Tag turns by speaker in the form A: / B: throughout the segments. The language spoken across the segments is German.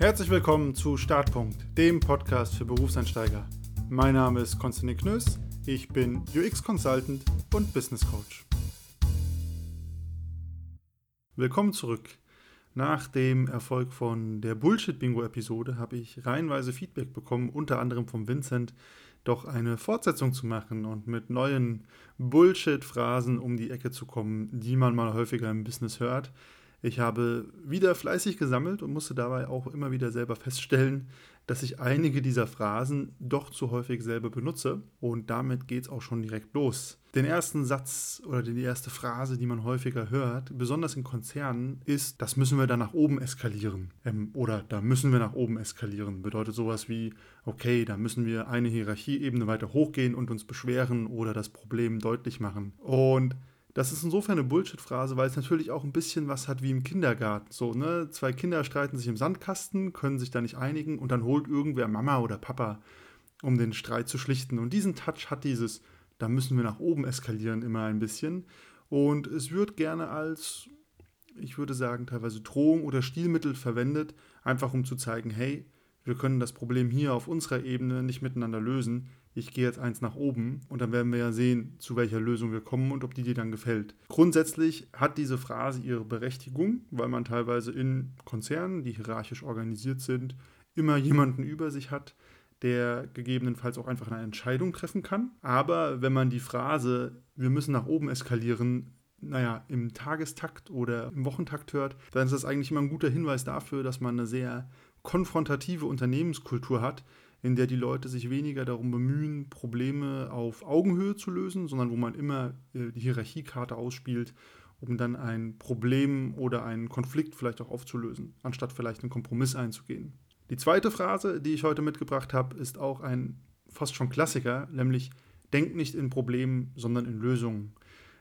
A: Herzlich willkommen zu Startpunkt, dem Podcast für Berufseinsteiger. Mein Name ist Konstantin Knöss, ich bin UX Consultant und Business Coach. Willkommen zurück. Nach dem Erfolg von der Bullshit-Bingo-Episode habe ich reihenweise Feedback bekommen, unter anderem von Vincent, doch eine Fortsetzung zu machen und mit neuen Bullshit-Phrasen um die Ecke zu kommen, die man mal häufiger im Business hört. Ich habe wieder fleißig gesammelt und musste dabei auch immer wieder selber feststellen, dass ich einige dieser Phrasen doch zu häufig selber benutze. Und damit geht es auch schon direkt los. Den ersten Satz oder die erste Phrase, die man häufiger hört, besonders in Konzernen, ist, das müssen wir dann nach oben eskalieren. Ähm, oder da müssen wir nach oben eskalieren. Bedeutet sowas wie, okay, da müssen wir eine Hierarchieebene weiter hochgehen und uns beschweren oder das Problem deutlich machen. Und das ist insofern eine Bullshit-Phrase, weil es natürlich auch ein bisschen was hat wie im Kindergarten. So, ne? Zwei Kinder streiten sich im Sandkasten, können sich da nicht einigen und dann holt irgendwer Mama oder Papa, um den Streit zu schlichten. Und diesen Touch hat dieses, da müssen wir nach oben eskalieren, immer ein bisschen. Und es wird gerne als, ich würde sagen, teilweise Drohung oder Stilmittel verwendet, einfach um zu zeigen, hey, wir können das Problem hier auf unserer Ebene nicht miteinander lösen ich gehe jetzt eins nach oben und dann werden wir ja sehen, zu welcher Lösung wir kommen und ob die dir dann gefällt. Grundsätzlich hat diese Phrase ihre Berechtigung, weil man teilweise in Konzernen, die hierarchisch organisiert sind, immer jemanden über sich hat, der gegebenenfalls auch einfach eine Entscheidung treffen kann. Aber wenn man die Phrase, wir müssen nach oben eskalieren, naja, im Tagestakt oder im Wochentakt hört, dann ist das eigentlich immer ein guter Hinweis dafür, dass man eine sehr konfrontative Unternehmenskultur hat, in der die Leute sich weniger darum bemühen, Probleme auf Augenhöhe zu lösen, sondern wo man immer äh, die Hierarchiekarte ausspielt, um dann ein Problem oder einen Konflikt vielleicht auch aufzulösen, anstatt vielleicht einen Kompromiss einzugehen. Die zweite Phrase, die ich heute mitgebracht habe, ist auch ein fast schon Klassiker, nämlich denk nicht in Problemen, sondern in Lösungen.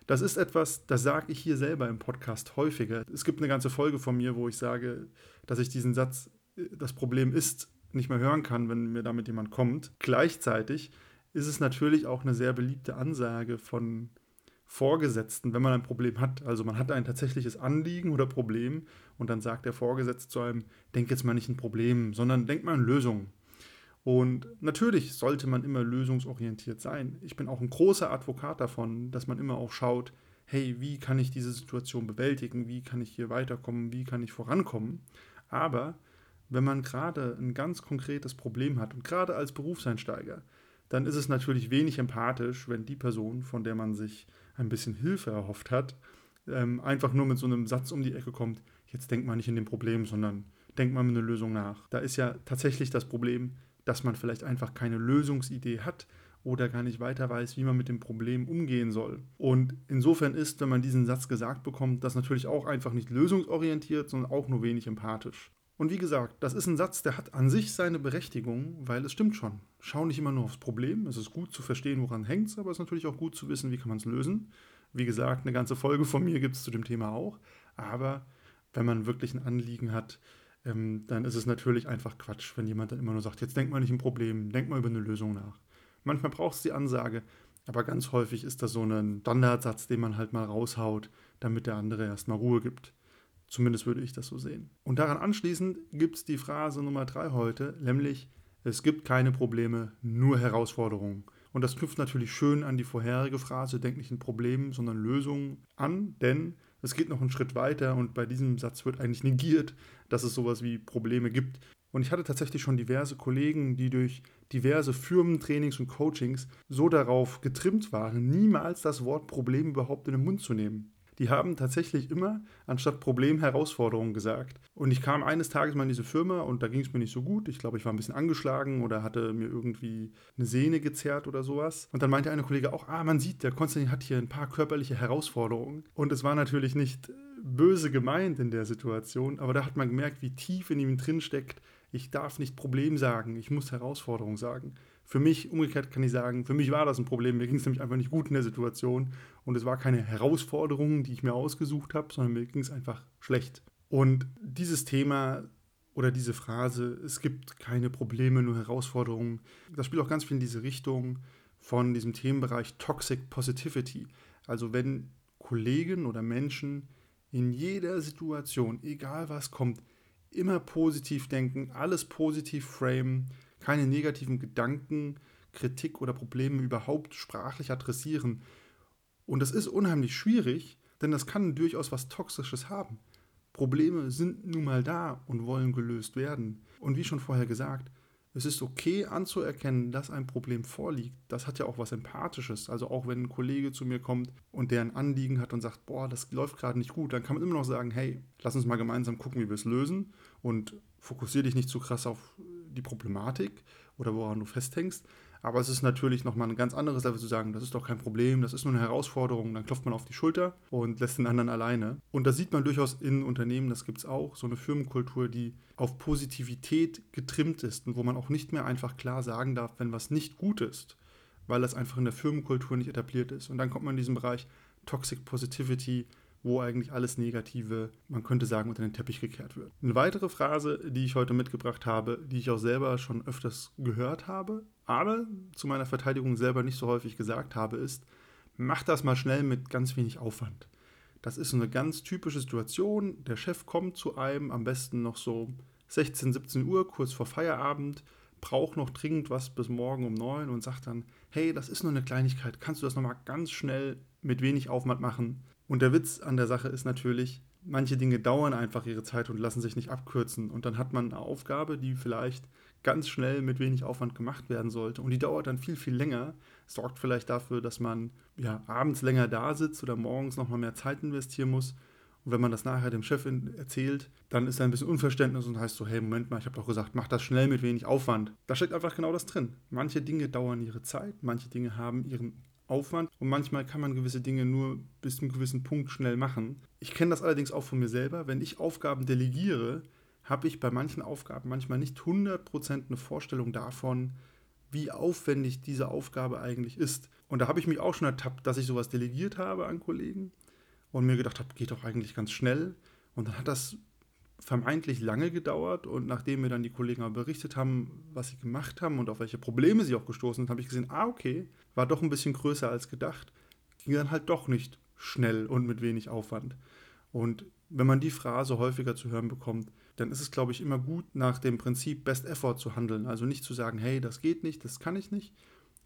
A: Das ist etwas, das sage ich hier selber im Podcast häufiger. Es gibt eine ganze Folge von mir, wo ich sage, dass ich diesen Satz, das Problem ist, nicht mehr hören kann, wenn mir damit jemand kommt. Gleichzeitig ist es natürlich auch eine sehr beliebte Ansage von Vorgesetzten, wenn man ein Problem hat. Also man hat ein tatsächliches Anliegen oder Problem und dann sagt der Vorgesetzte zu einem, denk jetzt mal nicht ein Problem, sondern denk mal an Lösungen. Und natürlich sollte man immer lösungsorientiert sein. Ich bin auch ein großer Advokat davon, dass man immer auch schaut, hey, wie kann ich diese Situation bewältigen, wie kann ich hier weiterkommen, wie kann ich vorankommen. Aber wenn man gerade ein ganz konkretes Problem hat und gerade als Berufseinsteiger, dann ist es natürlich wenig empathisch, wenn die Person, von der man sich ein bisschen Hilfe erhofft hat, ähm, einfach nur mit so einem Satz um die Ecke kommt, jetzt denkt man nicht in dem Problem, sondern denkt man mit einer Lösung nach. Da ist ja tatsächlich das Problem, dass man vielleicht einfach keine Lösungsidee hat oder gar nicht weiter weiß, wie man mit dem Problem umgehen soll. Und insofern ist, wenn man diesen Satz gesagt bekommt, das natürlich auch einfach nicht lösungsorientiert, sondern auch nur wenig empathisch. Und wie gesagt, das ist ein Satz, der hat an sich seine Berechtigung, weil es stimmt schon. Schau nicht immer nur aufs Problem. Es ist gut zu verstehen, woran hängt es, aber es ist natürlich auch gut zu wissen, wie kann man es lösen. Wie gesagt, eine ganze Folge von mir gibt es zu dem Thema auch. Aber wenn man wirklich ein Anliegen hat, ähm, dann ist es natürlich einfach Quatsch, wenn jemand dann immer nur sagt, jetzt denk mal nicht ein Problem, denk mal über eine Lösung nach. Manchmal braucht es die Ansage, aber ganz häufig ist das so ein Standardsatz, den man halt mal raushaut, damit der andere erstmal Ruhe gibt. Zumindest würde ich das so sehen. Und daran anschließend gibt es die Phrase Nummer drei heute, nämlich es gibt keine Probleme, nur Herausforderungen. Und das knüpft natürlich schön an die vorherige Phrase, denk nicht in Problemen, sondern Lösungen an, denn es geht noch einen Schritt weiter und bei diesem Satz wird eigentlich negiert, dass es sowas wie Probleme gibt. Und ich hatte tatsächlich schon diverse Kollegen, die durch diverse Firmentrainings und Coachings so darauf getrimmt waren, niemals das Wort Problem überhaupt in den Mund zu nehmen die haben tatsächlich immer anstatt Problem Herausforderungen gesagt. Und ich kam eines Tages mal in diese Firma und da ging es mir nicht so gut. Ich glaube, ich war ein bisschen angeschlagen oder hatte mir irgendwie eine Sehne gezerrt oder sowas. Und dann meinte eine Kollege auch, ah, man sieht, der Konstantin hat hier ein paar körperliche Herausforderungen. Und es war natürlich nicht böse gemeint in der Situation, aber da hat man gemerkt, wie tief in ihm drin steckt, ich darf nicht Problem sagen, ich muss Herausforderung sagen. Für mich, umgekehrt kann ich sagen, für mich war das ein Problem. Mir ging es nämlich einfach nicht gut in der Situation. Und es war keine Herausforderung, die ich mir ausgesucht habe, sondern mir ging es einfach schlecht. Und dieses Thema oder diese Phrase, es gibt keine Probleme, nur Herausforderungen, das spielt auch ganz viel in diese Richtung von diesem Themenbereich Toxic Positivity. Also wenn Kollegen oder Menschen in jeder Situation, egal was kommt, immer positiv denken, alles positiv framen, keine negativen Gedanken, Kritik oder Probleme überhaupt sprachlich adressieren. Und das ist unheimlich schwierig, denn das kann durchaus was Toxisches haben. Probleme sind nun mal da und wollen gelöst werden. Und wie schon vorher gesagt, es ist okay anzuerkennen, dass ein Problem vorliegt. Das hat ja auch was Empathisches. Also auch wenn ein Kollege zu mir kommt und der ein Anliegen hat und sagt, boah, das läuft gerade nicht gut, dann kann man immer noch sagen, hey, lass uns mal gemeinsam gucken, wie wir es lösen und fokussiere dich nicht zu krass auf die Problematik oder woran du festhängst, aber es ist natürlich nochmal ein ganz anderes Level zu sagen, das ist doch kein Problem, das ist nur eine Herausforderung, dann klopft man auf die Schulter und lässt den anderen alleine. Und das sieht man durchaus in Unternehmen, das gibt es auch, so eine Firmenkultur, die auf Positivität getrimmt ist und wo man auch nicht mehr einfach klar sagen darf, wenn was nicht gut ist, weil das einfach in der Firmenkultur nicht etabliert ist. Und dann kommt man in diesen Bereich Toxic Positivity, wo eigentlich alles Negative, man könnte sagen, unter den Teppich gekehrt wird. Eine weitere Phrase, die ich heute mitgebracht habe, die ich auch selber schon öfters gehört habe, aber zu meiner Verteidigung selber nicht so häufig gesagt habe, ist, mach das mal schnell mit ganz wenig Aufwand. Das ist eine ganz typische Situation. Der Chef kommt zu einem, am besten noch so 16, 17 Uhr, kurz vor Feierabend, braucht noch dringend was bis morgen um 9 und sagt dann, hey, das ist nur eine Kleinigkeit, kannst du das nochmal ganz schnell mit wenig Aufwand machen? Und der Witz an der Sache ist natürlich, manche Dinge dauern einfach ihre Zeit und lassen sich nicht abkürzen. Und dann hat man eine Aufgabe, die vielleicht ganz schnell mit wenig Aufwand gemacht werden sollte. Und die dauert dann viel, viel länger, sorgt vielleicht dafür, dass man ja, abends länger da sitzt oder morgens nochmal mehr Zeit investieren muss. Und wenn man das nachher dem Chef erzählt, dann ist da ein bisschen Unverständnis und heißt so, hey, Moment mal, ich habe doch gesagt, mach das schnell mit wenig Aufwand. Da steckt einfach genau das drin. Manche Dinge dauern ihre Zeit, manche Dinge haben ihren Aufwand und manchmal kann man gewisse Dinge nur bis zu einem gewissen Punkt schnell machen. Ich kenne das allerdings auch von mir selber. Wenn ich Aufgaben delegiere, habe ich bei manchen Aufgaben manchmal nicht 100% eine Vorstellung davon, wie aufwendig diese Aufgabe eigentlich ist. Und da habe ich mich auch schon ertappt, dass ich sowas delegiert habe an Kollegen und mir gedacht habe, geht doch eigentlich ganz schnell. Und dann hat das vermeintlich lange gedauert und nachdem mir dann die Kollegen berichtet haben, was sie gemacht haben und auf welche Probleme sie auch gestoßen sind, habe ich gesehen, ah, okay, war doch ein bisschen größer als gedacht, ging dann halt doch nicht schnell und mit wenig Aufwand. Und wenn man die Phrase häufiger zu hören bekommt, dann ist es, glaube ich, immer gut, nach dem Prinzip Best Effort zu handeln. Also nicht zu sagen, hey, das geht nicht, das kann ich nicht,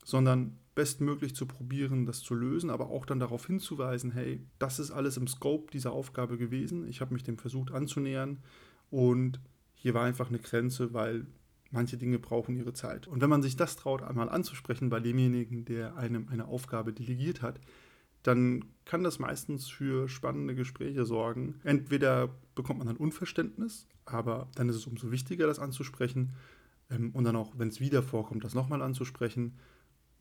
A: sondern bestmöglich zu probieren, das zu lösen, aber auch dann darauf hinzuweisen, hey, das ist alles im Scope dieser Aufgabe gewesen. Ich habe mich dem versucht anzunähern und hier war einfach eine Grenze, weil manche Dinge brauchen ihre Zeit. Und wenn man sich das traut, einmal anzusprechen bei demjenigen, der einem eine Aufgabe delegiert hat, dann kann das meistens für spannende Gespräche sorgen. Entweder bekommt man dann Unverständnis, aber dann ist es umso wichtiger, das anzusprechen ähm, und dann auch, wenn es wieder vorkommt, das nochmal anzusprechen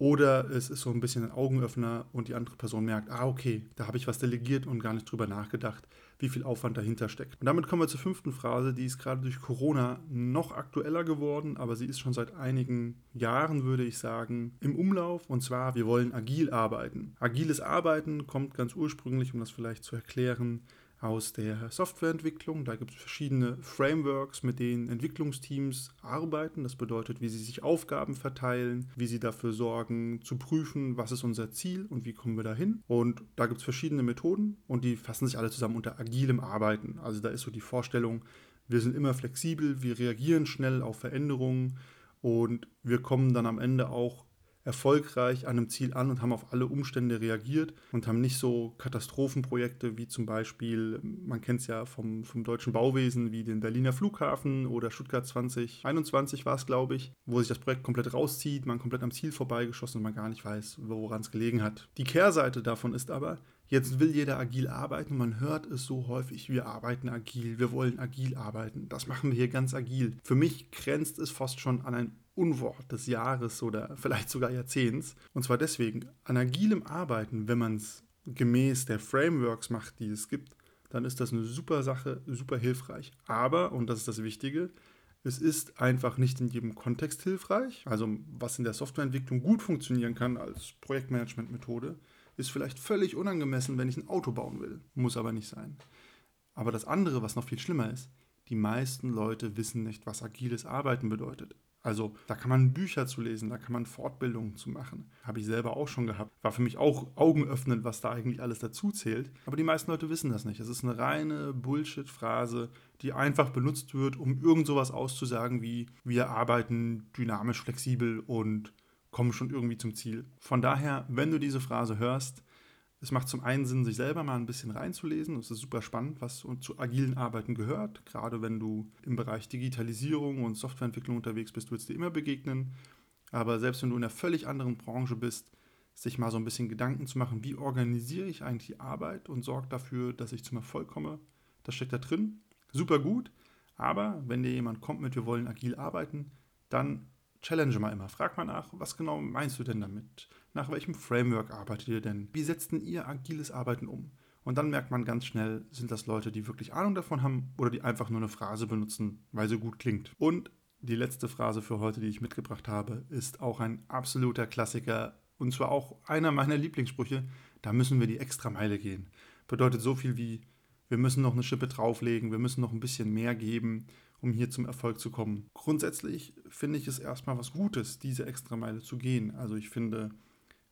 A: oder es ist so ein bisschen ein Augenöffner und die andere Person merkt, ah, okay, da habe ich was delegiert und gar nicht drüber nachgedacht, wie viel Aufwand dahinter steckt. Und damit kommen wir zur fünften Phrase, die ist gerade durch Corona noch aktueller geworden, aber sie ist schon seit einigen Jahren, würde ich sagen, im Umlauf. Und zwar, wir wollen agil arbeiten. Agiles Arbeiten kommt ganz ursprünglich, um das vielleicht zu erklären, aus der Softwareentwicklung. Da gibt es verschiedene Frameworks, mit denen Entwicklungsteams arbeiten. Das bedeutet, wie sie sich Aufgaben verteilen, wie sie dafür sorgen, zu prüfen, was ist unser Ziel und wie kommen wir dahin. Und da gibt es verschiedene Methoden und die fassen sich alle zusammen unter agilem Arbeiten. Also da ist so die Vorstellung, wir sind immer flexibel, wir reagieren schnell auf Veränderungen und wir kommen dann am Ende auch erfolgreich an einem Ziel an und haben auf alle Umstände reagiert und haben nicht so Katastrophenprojekte wie zum Beispiel, man kennt es ja vom, vom deutschen Bauwesen, wie den Berliner Flughafen oder Stuttgart 2021 war es, glaube ich, wo sich das Projekt komplett rauszieht, man komplett am Ziel vorbeigeschossen und man gar nicht weiß, woran es gelegen hat. Die Kehrseite davon ist aber, Jetzt will jeder agil arbeiten. Man hört es so häufig, wir arbeiten agil, wir wollen agil arbeiten. Das machen wir hier ganz agil. Für mich grenzt es fast schon an ein Unwort des Jahres oder vielleicht sogar Jahrzehnts. Und zwar deswegen, an agilem Arbeiten, wenn man es gemäß der Frameworks macht, die es gibt, dann ist das eine super Sache, super hilfreich. Aber, und das ist das Wichtige, es ist einfach nicht in jedem Kontext hilfreich. Also was in der Softwareentwicklung gut funktionieren kann als Projektmanagement-Methode, ist vielleicht völlig unangemessen, wenn ich ein Auto bauen will. Muss aber nicht sein. Aber das andere, was noch viel schlimmer ist, die meisten Leute wissen nicht, was agiles Arbeiten bedeutet. Also da kann man Bücher zu lesen, da kann man Fortbildungen zu machen. Habe ich selber auch schon gehabt. War für mich auch augenöffnend, was da eigentlich alles dazu zählt. Aber die meisten Leute wissen das nicht. Es ist eine reine Bullshit-Phrase, die einfach benutzt wird, um irgend sowas auszusagen wie wir arbeiten dynamisch, flexibel und kommen schon irgendwie zum Ziel. Von daher, wenn du diese Phrase hörst, es macht zum einen Sinn, sich selber mal ein bisschen reinzulesen. Es ist super spannend, was zu agilen Arbeiten gehört. Gerade wenn du im Bereich Digitalisierung und Softwareentwicklung unterwegs bist, wird es dir immer begegnen. Aber selbst wenn du in einer völlig anderen Branche bist, sich mal so ein bisschen Gedanken zu machen, wie organisiere ich eigentlich die Arbeit und sorge dafür, dass ich zum Erfolg komme, das steckt da drin. Super gut. Aber wenn dir jemand kommt mit, wir wollen agil arbeiten, dann challenge mal immer. Frag mal nach, was genau meinst du denn damit? Nach welchem Framework arbeitet ihr denn? Wie setzt denn ihr agiles Arbeiten um? Und dann merkt man ganz schnell, sind das Leute, die wirklich Ahnung davon haben oder die einfach nur eine Phrase benutzen, weil sie gut klingt. Und die letzte Phrase für heute, die ich mitgebracht habe, ist auch ein absoluter Klassiker und zwar auch einer meiner Lieblingssprüche. Da müssen wir die extra Meile gehen. Bedeutet so viel wie, wir müssen noch eine Schippe drauflegen, wir müssen noch ein bisschen mehr geben um hier zum Erfolg zu kommen. Grundsätzlich finde ich es erstmal was Gutes, diese Extrameile zu gehen. Also ich finde,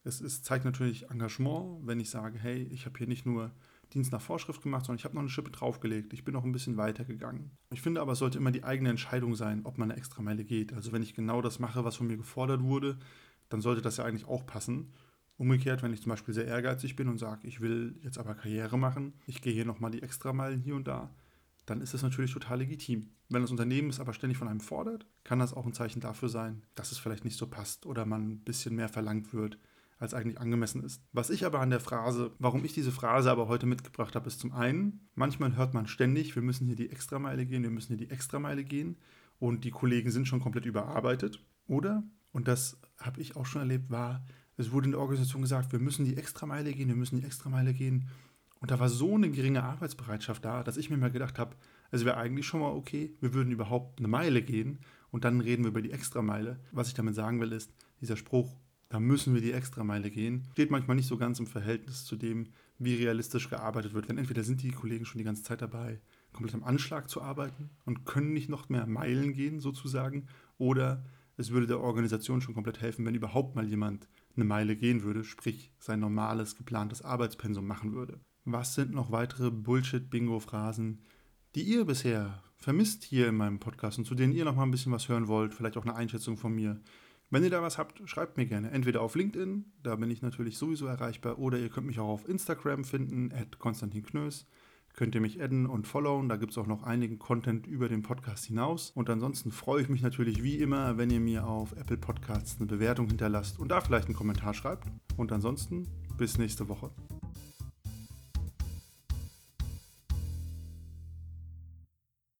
A: es ist, zeigt natürlich Engagement, wenn ich sage, hey, ich habe hier nicht nur Dienst nach Vorschrift gemacht, sondern ich habe noch eine Schippe draufgelegt. Ich bin noch ein bisschen weiter gegangen. Ich finde aber, es sollte immer die eigene Entscheidung sein, ob man eine Extrameile geht. Also wenn ich genau das mache, was von mir gefordert wurde, dann sollte das ja eigentlich auch passen. Umgekehrt, wenn ich zum Beispiel sehr ehrgeizig bin und sage, ich will jetzt aber Karriere machen, ich gehe hier nochmal die Extrameilen hier und da, dann ist das natürlich total legitim. Wenn das Unternehmen es aber ständig von einem fordert, kann das auch ein Zeichen dafür sein, dass es vielleicht nicht so passt oder man ein bisschen mehr verlangt wird, als eigentlich angemessen ist. Was ich aber an der Phrase, warum ich diese Phrase aber heute mitgebracht habe, ist zum einen, manchmal hört man ständig, wir müssen hier die Extrameile gehen, wir müssen hier die Extrameile gehen und die Kollegen sind schon komplett überarbeitet. Oder, und das habe ich auch schon erlebt, war, es wurde in der Organisation gesagt, wir müssen die Extrameile gehen, wir müssen die Extrameile gehen und da war so eine geringe Arbeitsbereitschaft da, dass ich mir mal gedacht habe, es wäre eigentlich schon mal okay, wir würden überhaupt eine Meile gehen und dann reden wir über die Extrameile. Was ich damit sagen will, ist, dieser Spruch, da müssen wir die Extrameile gehen, steht manchmal nicht so ganz im Verhältnis zu dem, wie realistisch gearbeitet wird. Denn entweder sind die Kollegen schon die ganze Zeit dabei, komplett am Anschlag zu arbeiten und können nicht noch mehr Meilen gehen, sozusagen, oder es würde der Organisation schon komplett helfen, wenn überhaupt mal jemand eine Meile gehen würde, sprich sein normales, geplantes Arbeitspensum machen würde. Was sind noch weitere Bullshit-Bingo-Phrasen, die ihr bisher vermisst hier in meinem Podcast und zu denen ihr noch mal ein bisschen was hören wollt? Vielleicht auch eine Einschätzung von mir. Wenn ihr da was habt, schreibt mir gerne. Entweder auf LinkedIn, da bin ich natürlich sowieso erreichbar, oder ihr könnt mich auch auf Instagram finden, at Konstantin Knös. Könnt ihr mich adden und followen, da gibt es auch noch einigen Content über den Podcast hinaus. Und ansonsten freue ich mich natürlich wie immer, wenn ihr mir auf Apple Podcasts eine Bewertung hinterlasst und da vielleicht einen Kommentar schreibt. Und ansonsten bis nächste Woche.